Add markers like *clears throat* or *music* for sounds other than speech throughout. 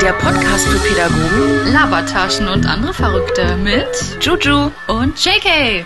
Der Podcast für Pädagogen, Labertaschen und andere Verrückte mit Juju. und JK.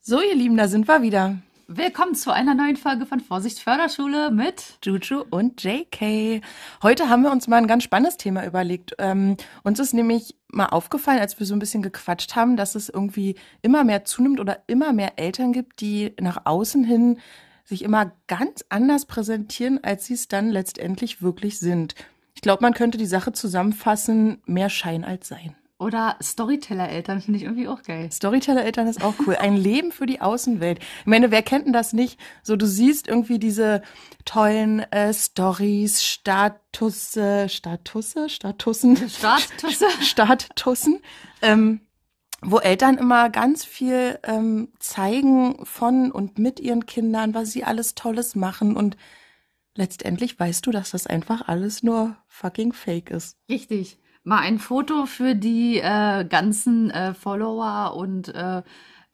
So, ihr Lieben, da sind wir wieder. Willkommen zu einer neuen Folge von Vorsicht Förderschule mit Juju und JK. Heute haben wir uns mal ein ganz spannendes Thema überlegt. Ähm, uns ist nämlich mal aufgefallen, als wir so ein bisschen gequatscht haben, dass es irgendwie immer mehr zunimmt oder immer mehr Eltern gibt, die nach außen hin sich immer ganz anders präsentieren, als sie es dann letztendlich wirklich sind. Ich glaube, man könnte die Sache zusammenfassen, mehr Schein als Sein. Oder Storyteller-Eltern finde ich irgendwie auch geil. Storyteller-Eltern ist auch cool. Ein Leben für die Außenwelt. Ich meine, wer kennt denn das nicht? So, du siehst irgendwie diese tollen äh, Stories, Statusse, Statusse, Statussen, Statusse. *laughs* Statussen, ähm, wo Eltern immer ganz viel ähm, zeigen von und mit ihren Kindern, was sie alles Tolles machen und letztendlich weißt du, dass das einfach alles nur fucking fake ist. Richtig. Mal ein Foto für die äh, ganzen äh, Follower und äh,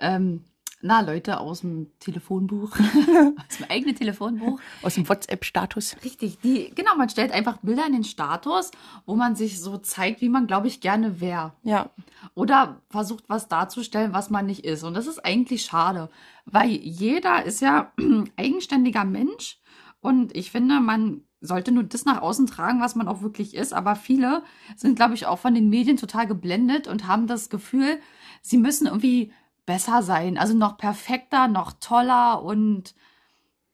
ähm, na, Leute aus dem Telefonbuch, *laughs* aus dem eigenen Telefonbuch. Aus dem WhatsApp-Status. Richtig, die, genau, man stellt einfach Bilder in den Status, wo man sich so zeigt, wie man, glaube ich, gerne wäre. Ja, Oder versucht, was darzustellen, was man nicht ist. Und das ist eigentlich schade, weil jeder ist ja *clears throat* eigenständiger Mensch. Und ich finde, man sollte nur das nach außen tragen, was man auch wirklich ist. Aber viele sind, glaube ich, auch von den Medien total geblendet und haben das Gefühl, sie müssen irgendwie besser sein. Also noch perfekter, noch toller und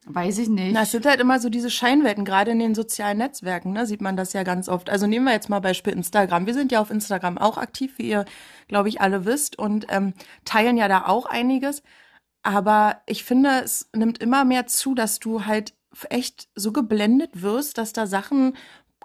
weiß ich nicht. Na, es sind halt immer so diese Scheinwelten, gerade in den sozialen Netzwerken, ne, sieht man das ja ganz oft. Also nehmen wir jetzt mal Beispiel Instagram. Wir sind ja auf Instagram auch aktiv, wie ihr, glaube ich, alle wisst und ähm, teilen ja da auch einiges. Aber ich finde, es nimmt immer mehr zu, dass du halt echt so geblendet wirst, dass da Sachen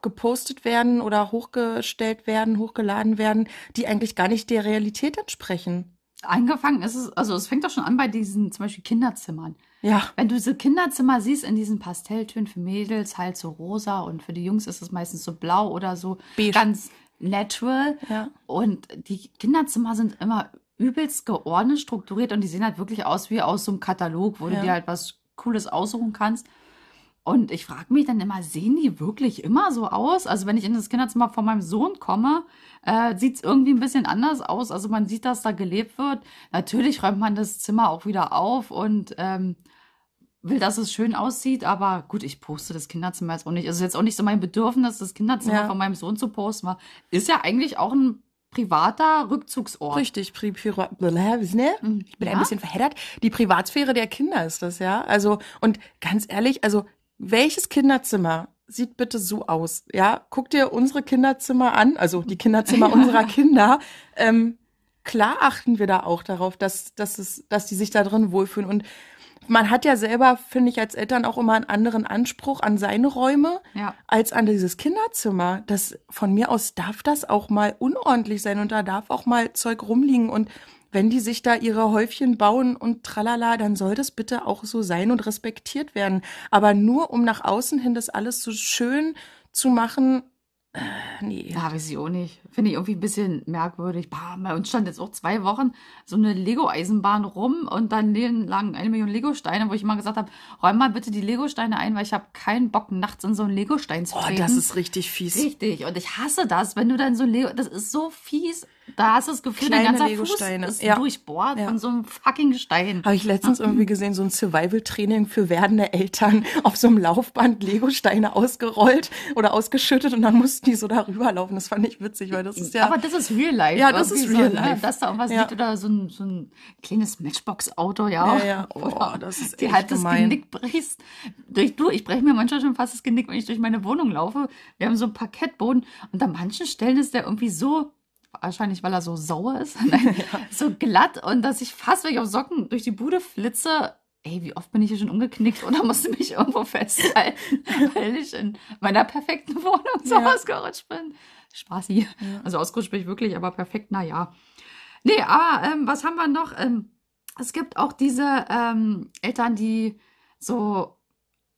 gepostet werden oder hochgestellt werden, hochgeladen werden, die eigentlich gar nicht der Realität entsprechen. Angefangen ist es, also es fängt doch schon an bei diesen zum Beispiel Kinderzimmern. Ja, Wenn du diese Kinderzimmer siehst in diesen Pastelltönen für Mädels, halt so rosa und für die Jungs ist es meistens so blau oder so Beige. ganz natural. ja. Und die Kinderzimmer sind immer übelst geordnet, strukturiert und die sehen halt wirklich aus wie aus so einem Katalog, wo Ja. du dir halt was Cooles aussuchen kannst. Und ich frage mich dann immer, sehen die wirklich immer so aus? Also wenn ich in das Kinderzimmer von meinem Sohn komme, äh, sieht es irgendwie ein bisschen anders aus. Also man sieht, dass da gelebt wird. Natürlich räumt man das Zimmer auch wieder auf und ähm, will, dass es schön aussieht. Aber gut, ich poste das Kinderzimmer jetzt auch nicht. Es ist jetzt auch nicht so mein Bedürfnis, das Kinderzimmer Ja. von meinem Sohn zu posten. weil Ist ja eigentlich auch ein privater Rückzugsort. Richtig, Pri Pri ne? Ich bin Ja? ein bisschen verheddert. Die Privatsphäre der Kinder ist das, ja. Also, und ganz ehrlich, also, welches Kinderzimmer sieht bitte so aus? Ja, guck dir unsere Kinderzimmer an, also die Kinderzimmer *laughs* unserer Kinder. Ähm, klar achten wir da auch darauf, dass, dass, es, dass die sich da drin wohlfühlen. Und man hat ja selber, finde ich, als Eltern auch immer einen anderen Anspruch an seine Räume Ja. als an dieses Kinderzimmer. Das von mir aus darf das auch mal unordentlich sein und da darf auch mal Zeug rumliegen und wenn die sich da ihre Häufchen bauen und tralala, dann soll das bitte auch so sein und respektiert werden. Aber nur um nach außen hin das alles so schön zu machen, äh, nee. Ja, weiß ich auch nicht. Finde ich irgendwie ein bisschen merkwürdig. Bah, bei uns stand jetzt auch zwei Wochen so eine Lego-Eisenbahn rum und dann lagen eine Million Lego-Steine, wo ich immer gesagt habe, räum mal bitte die Lego-Steine ein, weil ich habe keinen Bock, nachts in so einen Lego-Stein zu Oh, treten. das ist richtig fies. Richtig. Und ich hasse das, wenn du dann so Lego, das ist so fies. Da hast du das Gefühl, Kleine dein ganzer Lego-Steine. Fuß ist Ja. durchbohrt Ja. von so einem fucking Stein. Habe ich letztens irgendwie gesehen, so ein Survival-Training für werdende Eltern auf so einem Laufband Lego-Steine ausgerollt oder ausgeschüttet und dann mussten die so darüber laufen. Das fand ich witzig, weil das ist ja. Aber das ist Real Life. Ja, das ist Real so, ne? Life. Dass da irgendwas Ja. liegt oder so ein, so ein kleines Matchbox-Auto, ja. Ja, ja. Oh, das ist die halt das gemein. Genick brichst. Durch, du, ich breche mir manchmal schon fast das Genick, wenn ich durch meine Wohnung laufe. Wir haben so einen Parkettboden und an manchen Stellen ist der irgendwie so, wahrscheinlich weil er so sauer ist, *laughs* Nein, so glatt und dass ich fast, wenn ich auf Socken durch die Bude flitze, ey, wie oft bin ich hier schon umgeknickt oder musste mich irgendwo festhalten, *laughs* weil ich in meiner perfekten Wohnung so Ja. ausgerutscht bin. Spaßi. Also ausgerutscht bin ich wirklich, aber perfekt, naja. Nee, aber ähm, was haben wir noch? Ähm, es gibt auch diese ähm, Eltern, die so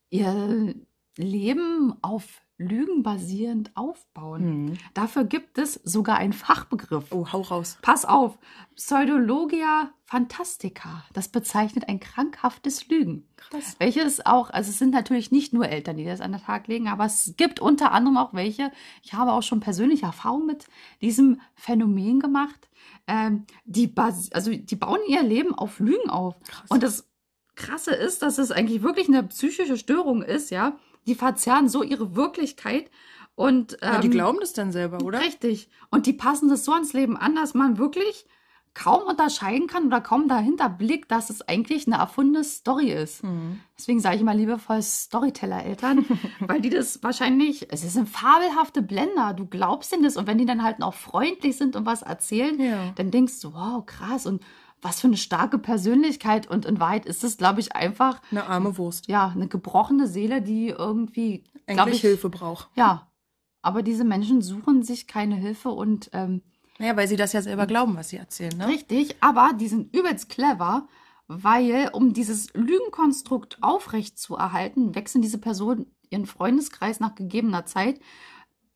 ihr Leben auf Lügen basierend aufbauen. Mhm. Dafür gibt es sogar einen Fachbegriff. Oh, hau raus. Pass auf, Pseudologia Fantastica. Das bezeichnet ein krankhaftes Lügen. Krass. Welches auch, also es sind natürlich nicht nur Eltern, die das an den Tag legen, aber es gibt unter anderem auch welche. Ich habe auch schon persönliche Erfahrung mit diesem Phänomen gemacht. Ähm, die, bas also die bauen ihr Leben auf Lügen auf. Krass. Und das Krasse ist, dass es eigentlich wirklich eine psychische Störung ist, ja. Die verzerren so ihre Wirklichkeit und Ja, die ähm, glauben das dann selber, oder? Richtig. Und die passen das so ans Leben an, dass man wirklich kaum unterscheiden kann oder kaum dahinter blickt, dass es eigentlich eine erfundene Story ist. Mhm. Deswegen sage ich mal liebevoll Storyteller-Eltern, *laughs* weil die das wahrscheinlich, es sind fabelhafte Blender, du glaubst ihnen das und wenn die dann halt auch freundlich sind und was erzählen, Ja. dann denkst du, wow, krass und was für eine starke Persönlichkeit und in Wahrheit ist es, glaube ich, einfach, Eine arme Wurst. ja, eine gebrochene Seele, die irgendwie, glaube Eigentlich ich, Hilfe braucht. ja, aber diese Menschen suchen sich keine Hilfe und ähm, Naja, weil sie das ja selber glauben, was sie erzählen, ne? Richtig, aber die sind übelst clever, weil um dieses Lügenkonstrukt aufrecht zu erhalten, wechseln diese Personen ihren Freundeskreis nach gegebener Zeit.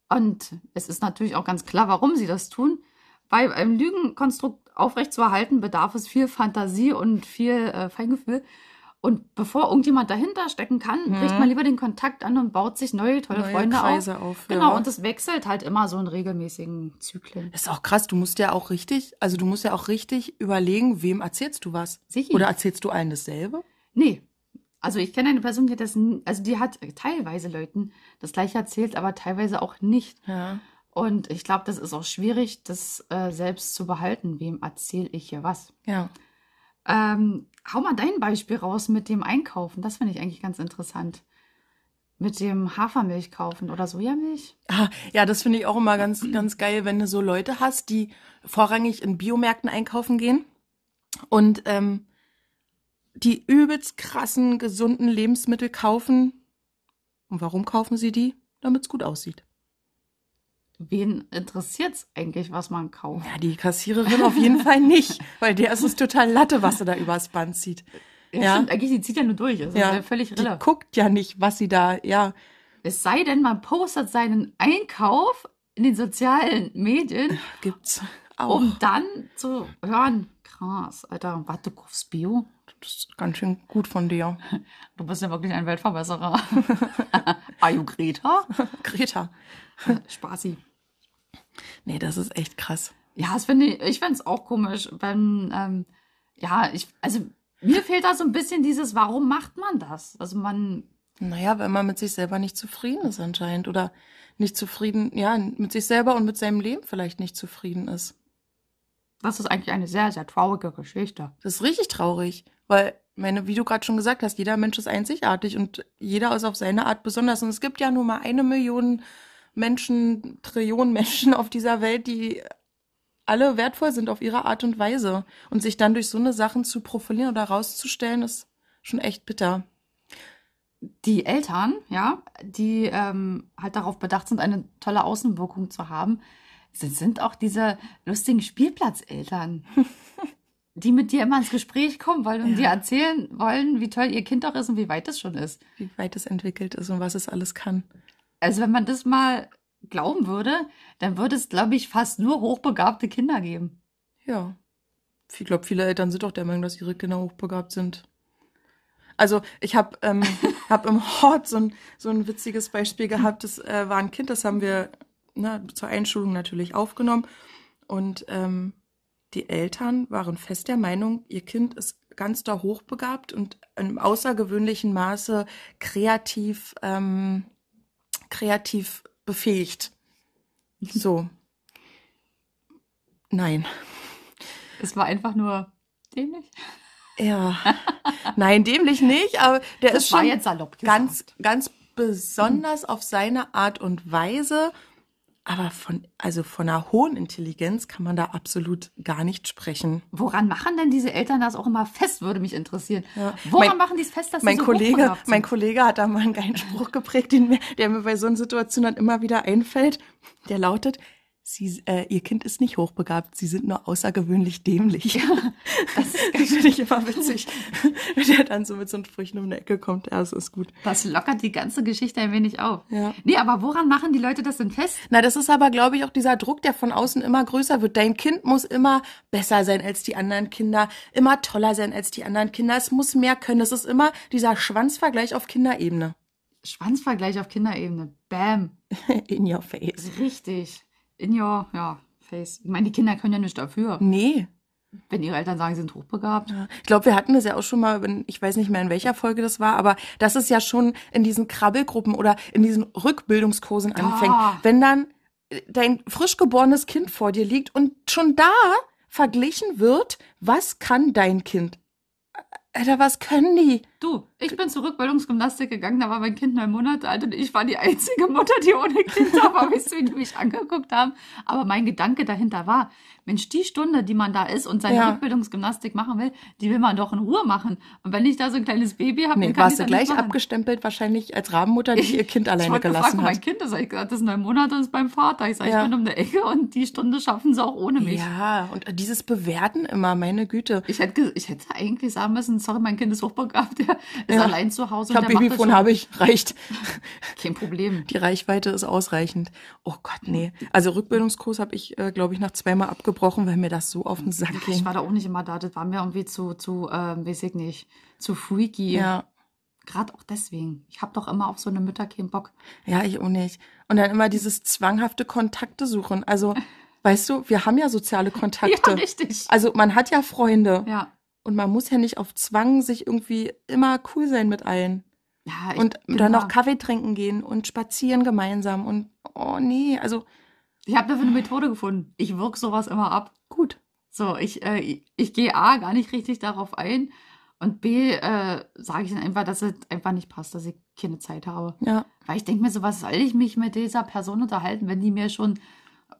Und es ist natürlich auch ganz klar, warum sie das tun. Weil ein Lügenkonstrukt aufrecht zu erhalten, bedarf es viel Fantasie und viel äh, Feingefühl. Und bevor irgendjemand dahinter stecken kann, Mhm. bricht man lieber den Kontakt an und baut sich neue, tolle Neue Freunde Kreise auf. auf. Genau, ja. und das wechselt halt immer so in regelmäßigen Zyklen. Das ist auch krass, du musst ja auch richtig, also du musst ja auch richtig überlegen, wem erzählst du was? Sicher. Oder erzählst du allen dasselbe? Nee. Also ich kenne eine Person, die hat das, also die hat teilweise Leuten das gleiche erzählt, aber teilweise auch nicht. Ja. Und ich glaube, das ist auch schwierig, das äh, selbst zu behalten. Wem erzähle ich hier was? Ja. Ähm, hau mal dein Beispiel raus mit dem Einkaufen. Das finde ich eigentlich ganz interessant. Mit dem Hafermilch kaufen oder Sojamilch. Ah, ja, das finde ich auch immer ganz, ganz geil, wenn du so Leute hast, die vorrangig in Biomärkten einkaufen gehen und ähm, die übelst krassen, gesunden Lebensmittel kaufen. Und warum kaufen sie die? Damit es gut aussieht. Wen interessiert es eigentlich, was man kauft? Ja, die Kassiererin auf jeden Fall nicht, weil der ist es total Latte, was sie da übers Band zieht. Ja, Ja. stimmt, eigentlich, die zieht ja nur durch. Ist ja völlig die rille. guckt ja nicht, was sie da, ja, Es sei denn, man postet seinen Einkauf in den sozialen Medien gibt's auch. um dann zu hören, krass, Alter, was, du kaufst Bio? Das ist ganz schön gut von dir. *laughs* Du bist ja wirklich ein Weltverbesserer. *laughs* Are you Greta? *laughs* Greta. Spaßi. Nee, das ist echt krass. Ja, das finde ich, ich fände es auch komisch, wenn, ähm, ja, ich, also mir fehlt da so ein bisschen dieses, warum macht man das? Also man, Naja, wenn man mit sich selber nicht zufrieden ist anscheinend oder nicht zufrieden, ja, mit sich selber und mit seinem Leben vielleicht nicht zufrieden ist. das ist eigentlich eine sehr, sehr traurige Geschichte. Das ist richtig traurig, weil, meine, wie du gerade schon gesagt hast, jeder Mensch ist einzigartig und jeder ist auf seine Art besonders. Und es gibt ja nur mal eine Million Menschen, Trillionen Menschen auf dieser Welt, die alle wertvoll sind auf ihre Art und Weise. Und sich dann durch so eine Sachen zu profilieren oder rauszustellen, ist schon echt bitter. die Eltern, ja, die ähm, halt darauf bedacht sind, eine tolle Außenwirkung zu haben, sind, sind auch diese lustigen Spielplatzeltern, *laughs* die mit dir immer ins Gespräch kommen wollen und Ja. dir erzählen wollen, wie toll ihr Kind doch ist und wie weit es schon ist. Wie weit es entwickelt ist und was es alles kann. Also wenn man das mal glauben würde, dann würde es, glaube ich, fast nur hochbegabte Kinder geben. Ja. Ich glaube, viele Eltern sind auch der Meinung, dass ihre Kinder hochbegabt sind. Also ich habe ähm, *laughs* hab im Hort so ein, so ein witziges Beispiel gehabt. Das äh, war ein Kind, das haben wir ne, zur Einschulung natürlich aufgenommen. Und ähm, die Eltern waren fest der Meinung, ihr Kind ist ganz da hochbegabt und im außergewöhnlichen Maße kreativ, ähm, kreativ befähigt. So. Nein. Es war einfach nur dämlich. Ja. Nein, dämlich nicht, aber der Das ist schon ganz, ganz besonders auf seine Art und Weise. Aber von, also von einer hohen Intelligenz kann man da absolut gar nicht sprechen. Woran machen denn diese Eltern das auch immer fest, würde mich interessieren. Ja. Woran Mein- machen die es fest, dass Mein sie so Kollege, mein? Kollege hat da mal einen geilen Spruch geprägt, den mir, der mir bei so einer Situation dann immer wieder einfällt. Der lautet, Sie, äh, ihr Kind ist nicht hochbegabt, sie sind nur außergewöhnlich dämlich. *laughs* Das, Das finde ich immer witzig, wenn der dann so mit so einen Sprüchen um die Ecke kommt. Ja, das ist gut. das lockert die ganze Geschichte ein wenig auf. Ja. Nee, aber woran machen die Leute das denn fest? Na, das ist aber, glaube ich, auch dieser Druck, der von außen immer größer wird. Dein Kind muss immer besser sein als die anderen Kinder, immer toller sein als die anderen Kinder. Es muss mehr können. Es ist immer dieser Schwanzvergleich auf Kinderebene. Schwanzvergleich auf Kinderebene. Bam. *laughs* In your face. Richtig. In your, ja, face. Ich meine, die Kinder können ja nichts dafür. Nee. Wenn ihre Eltern sagen, sie sind hochbegabt. Ja. Ich glaube, wir hatten das ja auch schon mal, ich weiß nicht mehr in welcher Folge das war, aber das ist ja schon in diesen Krabbelgruppen oder in diesen Rückbildungskursen anfängt. Ah. Wenn dann äh, dein frisch geborenes Kind vor dir liegt und schon da verglichen wird, was kann dein Kind? Alter, was können die? Du, ich bin zur Rückbildungsgymnastik gegangen, da war mein Kind neun Monate alt und ich war die einzige Mutter, die ohne Kind war. *laughs* Wie die mich angeguckt haben? Aber mein Gedanke dahinter war, Mensch, die Stunde, die man da ist und seine Ja. Rückbildungsgymnastik machen will, die will man doch in Ruhe machen. Und wenn ich da so ein kleines Baby habe, Nee, dann kann warst ich du gleich machen. abgestempelt, wahrscheinlich als Rabenmutter, die ihr Kind *laughs* Ich alleine wollte gelassen gefragt, hat. mein Kind ist, ich gesagt, das ist neun Monate und ist beim Vater. Ich sage, Ja. ich bin um der Ecke und die Stunde schaffen sie auch ohne mich. Ja, und dieses Bewerten immer, meine Güte. Ich hätte, ich hätte eigentlich sagen müssen, sorry, mein Kind ist hochbegabt, *laughs* *laughs* ist Ja. allein zu Hause Ich habe Babyfon, habe ich, reicht. *laughs* Kein Problem. Die Reichweite ist ausreichend. Oh Gott, nee. Also Rückbildungskurs habe ich, äh, glaube ich, nach zweimal abgebrochen, weil mir das so auf den Sack Ich ging. war da auch nicht immer da. Das war mir irgendwie zu, zu ähm, weiß ich nicht, zu freaky. Ja, Gerade auch deswegen. Ich habe doch immer auf so eine Mütter keinen Bock. ja, ich auch nicht. Und dann immer dieses zwanghafte Kontakte suchen. Also, weißt du, wir haben ja soziale *laughs* Kontakte. Ja, richtig. also man hat ja Freunde. Ja. Und man muss ja nicht auf Zwang sich irgendwie immer cool sein mit allen. ja ich Und dann da- noch Kaffee trinken gehen und spazieren gemeinsam. Und oh nee, also Ich habe dafür eine Methode gefunden. Ich wirke sowas immer ab. gut. So, ich, äh, ich, ich gehe A, gar nicht richtig darauf ein. Und B, äh, sage ich dann einfach, dass es einfach nicht passt, dass ich keine Zeit habe. Ja. Weil ich denke mir so, was soll ich mich mit dieser Person unterhalten, wenn die mir schon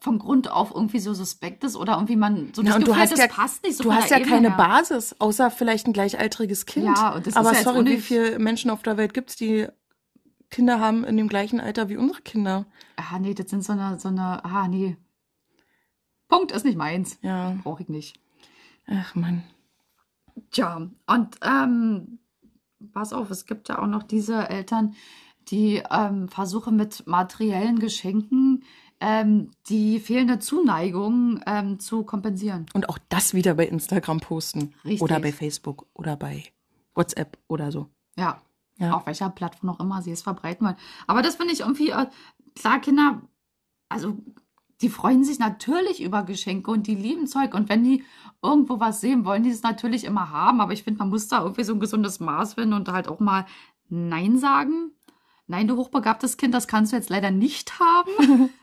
von Grund auf irgendwie so suspekt ist oder irgendwie man so Ja, das du Gefühl, hast das ja- passt nicht so Du hast ja Ebene keine her. Basis, außer vielleicht ein gleichaltriges Kind. Ja, und das ist Aber ja jetzt sorry, wie viele Menschen auf der Welt gibt's, die Kinder haben in dem gleichen Alter wie unsere Kinder? Ah, nee, das sind so eine, so eine, ah, nee. Punkt ist nicht meins. Ja. Brauche ich nicht. Ach Mann. Tja, und ähm, pass auf, es gibt ja auch noch diese Eltern, die ähm, versuchen mit materiellen Geschenken ähm, die fehlende Zuneigung ähm, zu kompensieren. Und auch das wieder bei Instagram posten. Richtig. Oder bei Facebook oder bei WhatsApp oder so. Ja, Ja. auf welcher Plattform auch immer sie es verbreiten wollen. Aber das finde ich irgendwie, äh, klar, Kinder, also die freuen sich natürlich über Geschenke und die lieben Zeug. Und wenn die irgendwo was sehen, wollen die es natürlich immer haben. Aber ich finde, man muss da irgendwie so ein gesundes Maß finden und halt auch mal Nein sagen. Nein, du hochbegabtes Kind, das kannst du jetzt leider nicht haben. *laughs*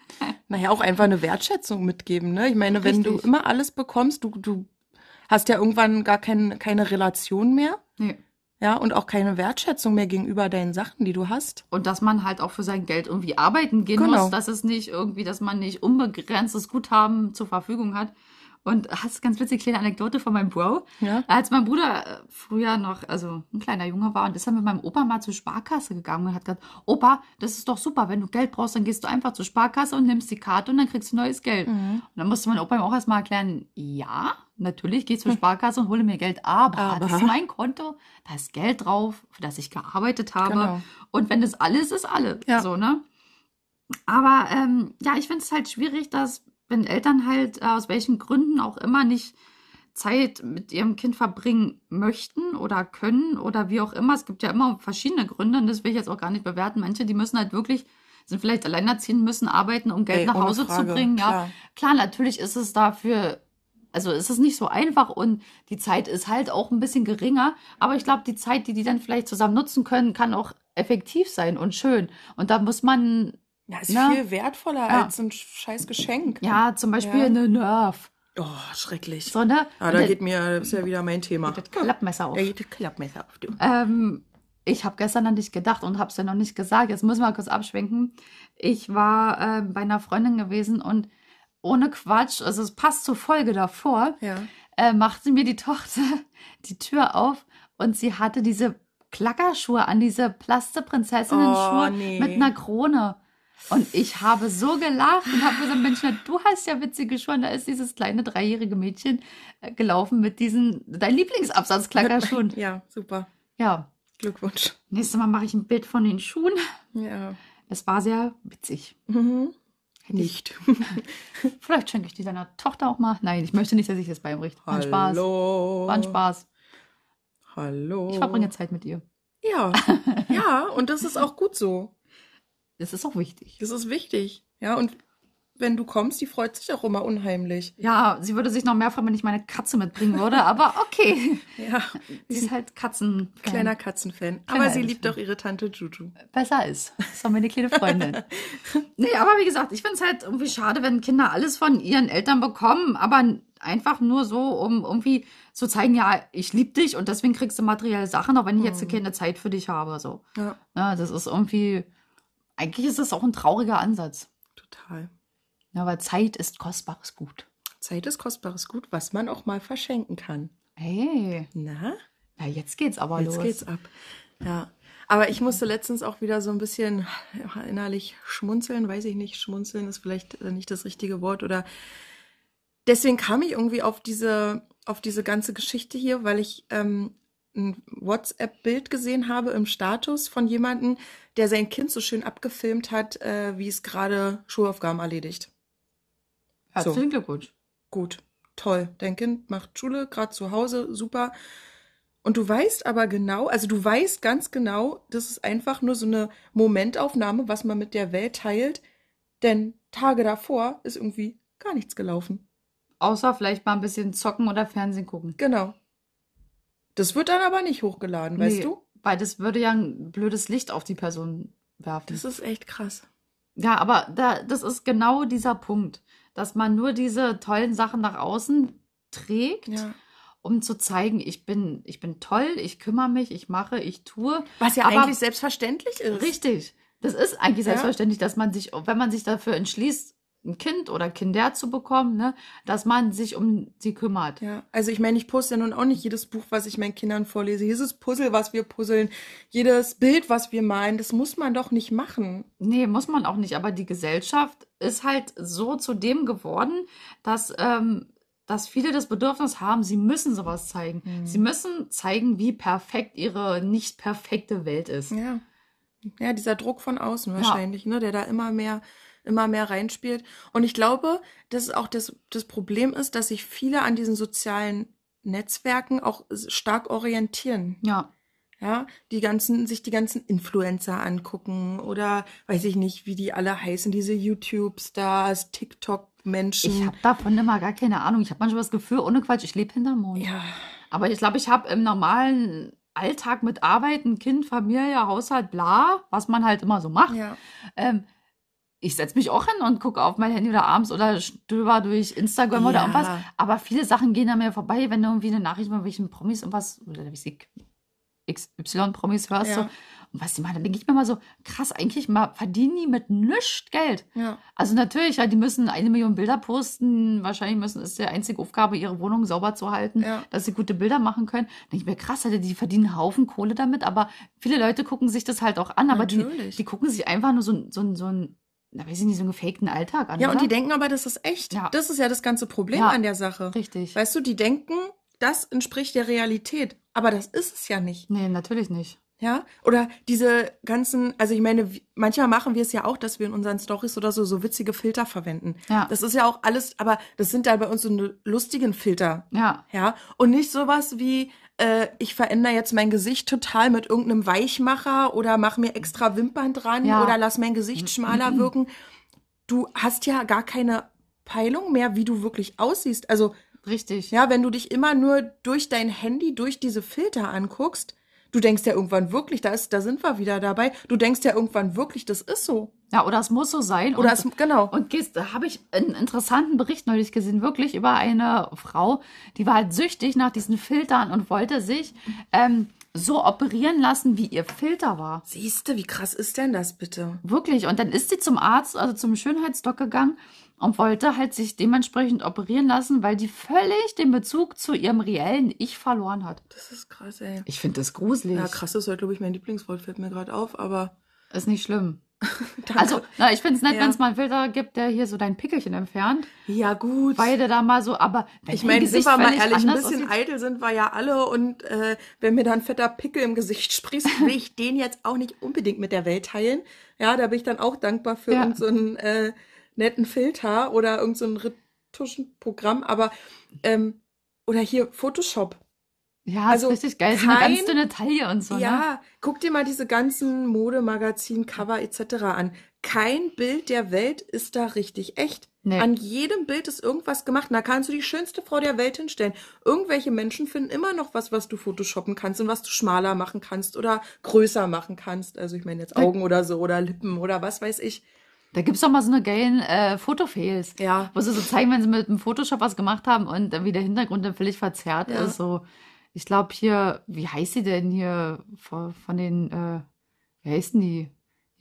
Naja, auch einfach eine Wertschätzung mitgeben, ne? Ich meine, wenn du immer alles bekommst, du, du hast ja irgendwann gar kein, keine Relation mehr, Nee. ja, und auch keine Wertschätzung mehr gegenüber deinen Sachen, die du hast. Und dass man halt auch für sein Geld irgendwie arbeiten gehen Genau. muss, dass es nicht irgendwie, dass man nicht unbegrenztes Guthaben zur Verfügung hat. Und das ist ganz witzig, kleine Anekdote von meinem Bro. Ja. Als mein Bruder äh, früher noch, also ein kleiner Junge war und ist er mit meinem Opa mal zur Sparkasse gegangen und hat gesagt, Opa, das ist doch super, wenn du Geld brauchst, dann gehst du einfach zur Sparkasse und nimmst die Karte und dann kriegst du neues Geld. Mhm. Und dann musste mein Opa ihm auch erstmal erklären, ja, natürlich gehe ich zur Sparkasse und hole mir Geld, aber, Aber. das ist mein Konto, da ist Geld drauf, für das ich gearbeitet habe. Genau. Und wenn das alles ist, alles. Ja. So, ne? Aber ähm, ja, ich finde es halt schwierig, dass, wenn Eltern halt äh, aus welchen Gründen auch immer nicht Zeit mit ihrem Kind verbringen möchten oder können oder wie auch immer. Es gibt ja immer verschiedene Gründe und das will ich jetzt auch gar nicht bewerten. Manche, die müssen halt wirklich, sind vielleicht alleinerziehend, müssen arbeiten, um Geld Ey, nach Hause Frage, zu bringen. Ja, klar. klar, natürlich ist es dafür, also ist es nicht so einfach und die Zeit ist halt auch ein bisschen geringer. Aber ich glaube, die Zeit, die die dann vielleicht zusammen nutzen können, kann auch effektiv sein und schön. Und da muss man, Ja, ist Na? viel wertvoller Ja. als ein scheiß Geschenk. ja, zum Beispiel Ja. eine Nerf. Oh, schrecklich. So, ne? Ah, da geht mir, das ist ja wieder mein Thema. das Klappmesser auf. Da geht das Klappmesser auf, du. Ähm, ich habe gestern an dich gedacht und habe es ja noch nicht gesagt. Jetzt müssen wir kurz abschwenken. Ich war äh, bei einer Freundin gewesen und ohne Quatsch, also es passt zur Folge davor, Ja. äh, machte mir die Tochter *laughs* die Tür auf und sie hatte diese Klackerschuhe an, diese Plasteprinzessinnen-Schuhe Oh, nee. mit einer Krone. Und ich habe so gelacht und habe gesagt, Mensch, na, du hast ja witzige Schuhe. Und da ist dieses kleine dreijährige Mädchen äh, gelaufen mit diesen, dein Lieblingsabsatzklackerschuhen. *laughs* Ja, super. Ja, Glückwunsch. nächstes Mal mache ich ein Bild von den Schuhen. Ja. Es war sehr witzig. Mhm. Nicht. *laughs* Vielleicht schenke ich die deiner Tochter auch mal. Nein, ich möchte nicht, dass ich das beibringe. War ein Spaß. Hallo. War ein Spaß. Hallo. Ich verbringe Zeit mit ihr. Ja, *laughs* ja, und das ist auch gut so. Das ist auch wichtig. Das ist wichtig. Ja, und wenn du kommst, die freut sich auch immer unheimlich. Ja, sie würde sich noch mehr freuen, wenn ich meine Katze mitbringen würde, aber okay. *laughs* Ja, Sie ist halt Katzen. kleiner Katzenfan. Kleiner Aber sie liebt doch ihre Tante Juju. Besser ist. Das ist doch meine kleine Freundin. *laughs* nee, aber wie gesagt, ich finde es halt irgendwie schade, wenn Kinder alles von ihren Eltern bekommen, aber einfach nur so, um irgendwie zu zeigen, ja, ich liebe dich und deswegen kriegst du materielle Sachen, auch wenn ich jetzt keine Zeit für dich habe. So. Ja, Ja, das ist irgendwie, eigentlich ist das auch ein trauriger Ansatz. total. Ja, weil Zeit ist kostbares Gut. Zeit ist kostbares Gut, was man auch mal verschenken kann. Hey, Na? na jetzt geht's aber Jetzt los. geht's ab. Ja. Aber ich musste letztens auch wieder so ein bisschen innerlich schmunzeln, weiß ich nicht, schmunzeln ist vielleicht äh, nicht das richtige Wort oder deswegen kam ich irgendwie auf diese, auf diese ganze Geschichte hier, weil ich ähm, ein WhatsApp-Bild gesehen habe im Status von jemandem, der sein Kind so schön abgefilmt hat, äh, wie es gerade Schulaufgaben erledigt. Herzlichen Glückwunsch. Gut, toll. Dein Kind macht Schule, gerade zu Hause, super. Und du weißt aber genau, also du weißt ganz genau, das ist einfach nur so eine Momentaufnahme, was man mit der Welt teilt. Denn Tage davor ist irgendwie gar nichts gelaufen. Außer vielleicht mal ein bisschen zocken oder Fernsehen gucken. Genau. Das wird dann aber nicht hochgeladen, weißt Nee, du? Weil das würde ja ein blödes Licht auf die Person werfen. Das ist echt krass. ja, aber da, das ist genau dieser Punkt, dass man nur diese tollen Sachen nach außen trägt, Ja. um zu zeigen, ich bin, ich bin toll, ich kümmere mich, ich mache, ich tue. Was ja Aber- eigentlich selbstverständlich ist. Richtig. Das ist eigentlich Ja. selbstverständlich, dass man sich, wenn man sich dafür entschließt, ein Kind oder Kinder zu bekommen, ne, dass man sich um sie kümmert. Ja, also ich meine, ich poste ja nun auch nicht jedes Buch, was ich meinen Kindern vorlese. Jedes Puzzle, was wir puzzeln, jedes Bild, was wir malen, das muss man doch nicht machen. Nee, muss man auch nicht. Aber die Gesellschaft ist halt so zu dem geworden, dass, ähm, dass viele das Bedürfnis haben, sie müssen sowas zeigen. Mhm. Sie müssen zeigen, wie perfekt ihre nicht perfekte Welt ist. Ja. Ja, dieser Druck von außen wahrscheinlich, ne, der da immer mehr, immer mehr reinspielt. Und ich glaube, dass auch das, das Problem ist, dass sich viele an diesen sozialen Netzwerken auch stark orientieren. Ja, Ja, die ganzen, sich die ganzen Influencer angucken oder weiß ich nicht, wie die alle heißen, diese YouTube-Stars, TikTok-Menschen. ich habe davon immer gar keine Ahnung. Ich habe manchmal das Gefühl, ohne Quatsch, ich lebe hinterm Mond. ja, Aber ich glaube, ich habe im normalen Alltag mit Arbeiten, Kind, Familie, Haushalt, bla, was man halt immer so macht. ja. Ähm, ich setze mich auch hin und gucke auf mein Handy oder abends oder stöber durch Instagram oder Ja. irgendwas. Aber viele Sachen gehen an mir vorbei, wenn du irgendwie eine Nachricht von welchen Promis irgendwas, oder wie sie XY-Promis hörst. Ja. So, und was die machen, dann denke ich mir mal so, krass, eigentlich mal verdienen die mit nichts Geld. Ja. Also natürlich, ja, die müssen eine Million Bilder posten. Wahrscheinlich müssen, ist die einzige Aufgabe, ihre Wohnung sauber zu halten, Ja. dass sie gute Bilder machen können. Dann denke ich mir, krass, Alter, die verdienen einen Haufen Kohle damit, aber viele Leute gucken sich das halt auch an, aber die, Natürlich. die gucken sich einfach nur so, so, so einen, na, weiß ich nicht, so einen gefakten Alltag an. Ja, und oder? die denken aber, das ist echt. Ja. Das ist ja das ganze Problem Ja. an der Sache. Richtig. Weißt du, die denken, das entspricht der Realität. Aber das ist es ja nicht. Nee, natürlich nicht. Ja? Oder diese ganzen, also ich meine, manchmal machen wir es ja auch, dass wir in unseren Stories oder so so witzige Filter verwenden. Ja. Das ist ja auch alles, aber das sind da bei uns so eine lustigen Filter. Ja. Ja, und nicht sowas wie, äh, ich verändere jetzt mein Gesicht total mit irgendeinem Weichmacher oder mache mir extra Wimpern dran Ja. oder lass mein Gesicht schmaler wirken. Du hast ja gar keine Peilung mehr, wie du wirklich aussiehst. Also, Richtig. ja, wenn du dich immer nur durch dein Handy, durch diese Filter anguckst, du denkst ja irgendwann wirklich, da ist, da sind wir wieder dabei. Du denkst ja irgendwann wirklich, das ist so. Ja, oder es muss so sein. Oder und, es, genau. Und gehst, da habe ich einen interessanten Bericht neulich gesehen, wirklich über eine Frau, die war halt süchtig nach diesen Filtern und wollte sich ähm, so operieren lassen, wie ihr Filter war. Siehste, wie krass ist denn das bitte? Wirklich. Und dann ist sie zum Arzt, also zum Schönheitsdoc gegangen und wollte halt sich dementsprechend operieren lassen, weil die völlig den Bezug zu ihrem reellen Ich verloren hat. Das ist krass, ey. Ich finde das gruselig. Ja, krass ist heute, glaube ich, mein Lieblingswort, fällt mir gerade auf, aber Ist nicht schlimm. *laughs* Also, na, ich finde es nett, Ja. wenn es mal einen Filter gibt, der hier so dein Pickelchen entfernt. ja, gut. Beide da mal so, aber wenn Ich meine, sind wir mal ehrlich, ein bisschen aussieht- eitel sind wir ja alle und äh, wenn mir da ein fetter Pickel im Gesicht sprießt, will ich den jetzt auch nicht unbedingt mit der Welt teilen. Ja, da bin ich dann auch dankbar für Ja. irgendeinen so einen, äh, netten Filter oder irgendein so Retuschenprogramm, aber ähm, oder hier Photoshop. Ja, also ist richtig geil. So eine ganz kein- dünne Taille und so, ne? ja, guck dir mal diese ganzen Modemagazin, Cover etc. an. Kein Bild der Welt ist da richtig echt. Nee. An jedem Bild ist irgendwas gemacht. Da kannst du die schönste Frau der Welt hinstellen. Irgendwelche Menschen finden immer noch was, was du photoshoppen kannst und was du schmaler machen kannst oder größer machen kannst. Also ich meine jetzt Augen oder so oder Lippen oder was weiß ich. Da gibt's doch mal so eine geilen äh, Fotofails. Ja. Wo sie so zeigen, wenn sie mit dem Photoshop was gemacht haben und dann wie der Hintergrund dann völlig verzerrt Ja. ist. So, ich glaube hier, wie heißt sie denn hier von, von den, äh, wie heißen die?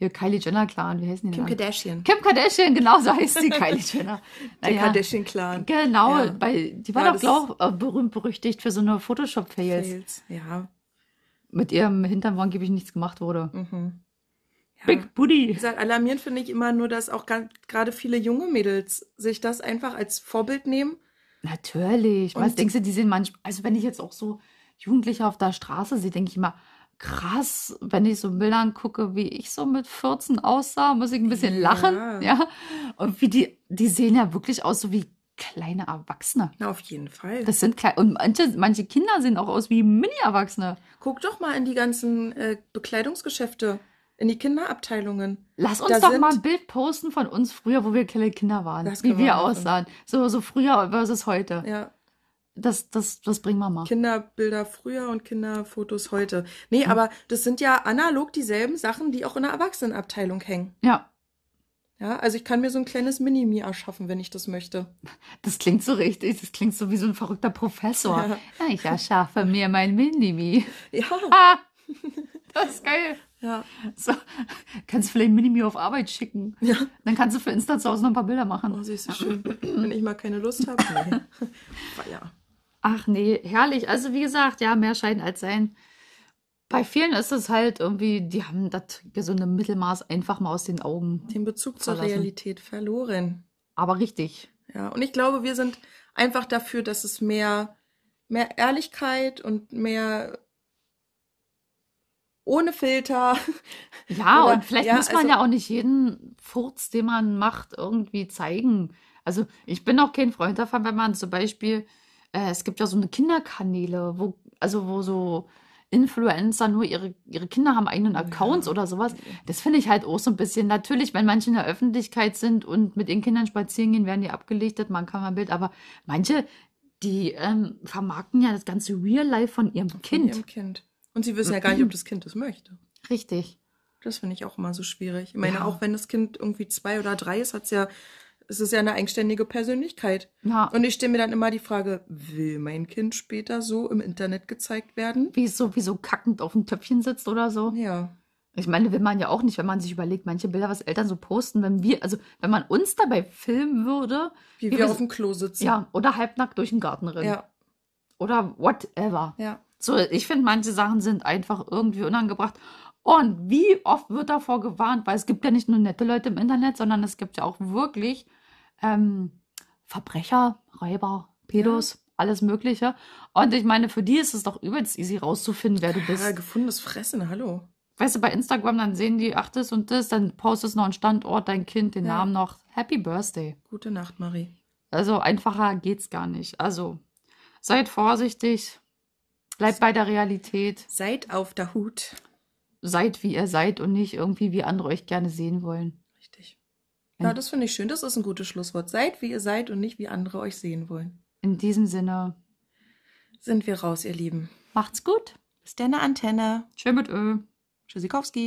Hier Kylie Jenner Clan, wie heißen die Kim denn? Kardashian. Kim Kardashian, genau so heißt sie, Kylie *laughs* Jenner. Der Naja, Kardashian-Clan. Genau, Ja. weil die war Ja, doch, äh, berühmt berüchtigt für so eine Photoshop-Fails. Fails. Ja. Mit ihrem Hintern, wo angeblich nichts gemacht wurde. Mhm. ja. Big Wie Booty. gesagt, alarmierend finde ich immer nur, dass auch ganz- gerade viele junge Mädels sich das einfach als Vorbild nehmen. Natürlich. Was Und- denkst du, die sind manchmal, also wenn ich jetzt auch so Jugendliche auf der Straße sehe, denke ich immer, krass, wenn ich so Bilder angucke, wie ich so mit 14 aussah, muss ich ein bisschen Ja. lachen, ja. Und wie die, die sehen ja wirklich aus so wie kleine Erwachsene. Na, auf jeden Fall. Das sind klein, und manche, manche Kinder sehen auch aus wie Mini-Erwachsene. Guck doch mal in die ganzen äh, Bekleidungsgeschäfte, in die Kinderabteilungen. Lass uns Da doch sind- mal ein Bild posten von uns früher, wo wir kleine Kinder waren, Das wie wir machen. aussahen. So, so früher versus heute. Ja, Das, das, das bringen wir mal. Kinderbilder früher und Kinderfotos heute. Nee, Hm. aber das sind ja analog dieselben Sachen, die auch in der Erwachsenenabteilung hängen. Ja, Ja, also ich kann mir so ein kleines Mini-Me erschaffen, wenn ich das möchte. Das klingt so richtig. Das klingt so wie so ein verrückter Professor. Ja. Ich erschaffe mir mein Minimi. Ja, Ah, das ist geil. Ja, So, kannst vielleicht Minimi auf Arbeit schicken. ja. Dann kannst du für Insta zu Hause noch ein paar Bilder Oh, machen. sie ist so schön. Wenn ich mal keine Lust habe. Nee. *laughs* ja. Ach nee, herrlich. Also wie gesagt, ja, mehr Schein als sein. Bei vielen ist es halt irgendwie, die haben das gesunde Mittelmaß einfach mal aus den Augen. Den Bezug zur Verlassen. Realität verloren. Aber richtig. Ja, und ich glaube, wir sind einfach dafür, dass es mehr, mehr Ehrlichkeit und mehr ohne Filter. Ja, *laughs* Oder- und vielleicht ja, muss man also- ja auch nicht jeden Furz, den man macht, irgendwie zeigen. Also ich bin auch kein Freund davon, wenn man zum Beispiel, äh, es gibt ja so eine Kinderkanäle, wo, also wo so Influencer nur ihre, ihre Kinder haben eigenen Accounts Ja. oder sowas. Das finde ich halt auch so ein bisschen. Natürlich, wenn manche in der Öffentlichkeit sind und mit ihren Kindern spazieren gehen, werden die abgelichtet, man kann mal ein Bild, aber manche, die ähm, vermarkten ja das ganze Real Life von ihrem Von Kind. ihrem Kind. Und sie wissen ja gar nicht, ob das Kind es möchte. Richtig. Das finde ich auch immer so schwierig. Ich meine, Ja. auch wenn das Kind irgendwie zwei oder drei ist, hat's ja, es ist ja eine eigenständige Persönlichkeit. Ja. Und ich stelle mir dann immer die Frage, will mein Kind später so im Internet gezeigt werden? wie es so, wie so kackend auf dem Töpfchen sitzt oder so. Ja. Ich meine, will man ja auch nicht, wenn man sich überlegt, manche Bilder, was Eltern so posten, wenn wir, also wenn man uns dabei filmen würde, Wie Wie wir wir- auf dem Klo sitzen. ja, oder halbnackt durch den Garten rennen. Ja. Oder whatever. Ja. So, ich finde, manche Sachen sind einfach irgendwie unangebracht. Und wie oft wird davor gewarnt, weil es gibt ja nicht nur nette Leute im Internet, sondern es gibt ja auch wirklich ähm, Verbrecher, Räuber, Pedos, alles Mögliche. Und ich meine, für die ist es doch übelst easy rauszufinden, wer du bist. Ja, gefundenes Fressen, hallo. weißt du, bei Instagram, dann sehen die, ach, das und das, dann postest noch einen Standort, dein Kind, den Ja. Namen noch. Happy Birthday. Gute Nacht, Marie. Also einfacher geht's gar nicht. Also seid vorsichtig, bleibt bei der Realität, Seid auf der Hut. seid wie ihr seid und nicht irgendwie wie andere euch gerne sehen wollen. Richtig. Ja, Ja. das finde ich schön. Das ist ein gutes Schlusswort. Seid, wie ihr seid und nicht, wie andere euch sehen wollen. In diesem Sinne, Sind wir raus, ihr Lieben. macht's gut. Bis dann, Antenne. Tschö mit Ö. Tschüssikowski.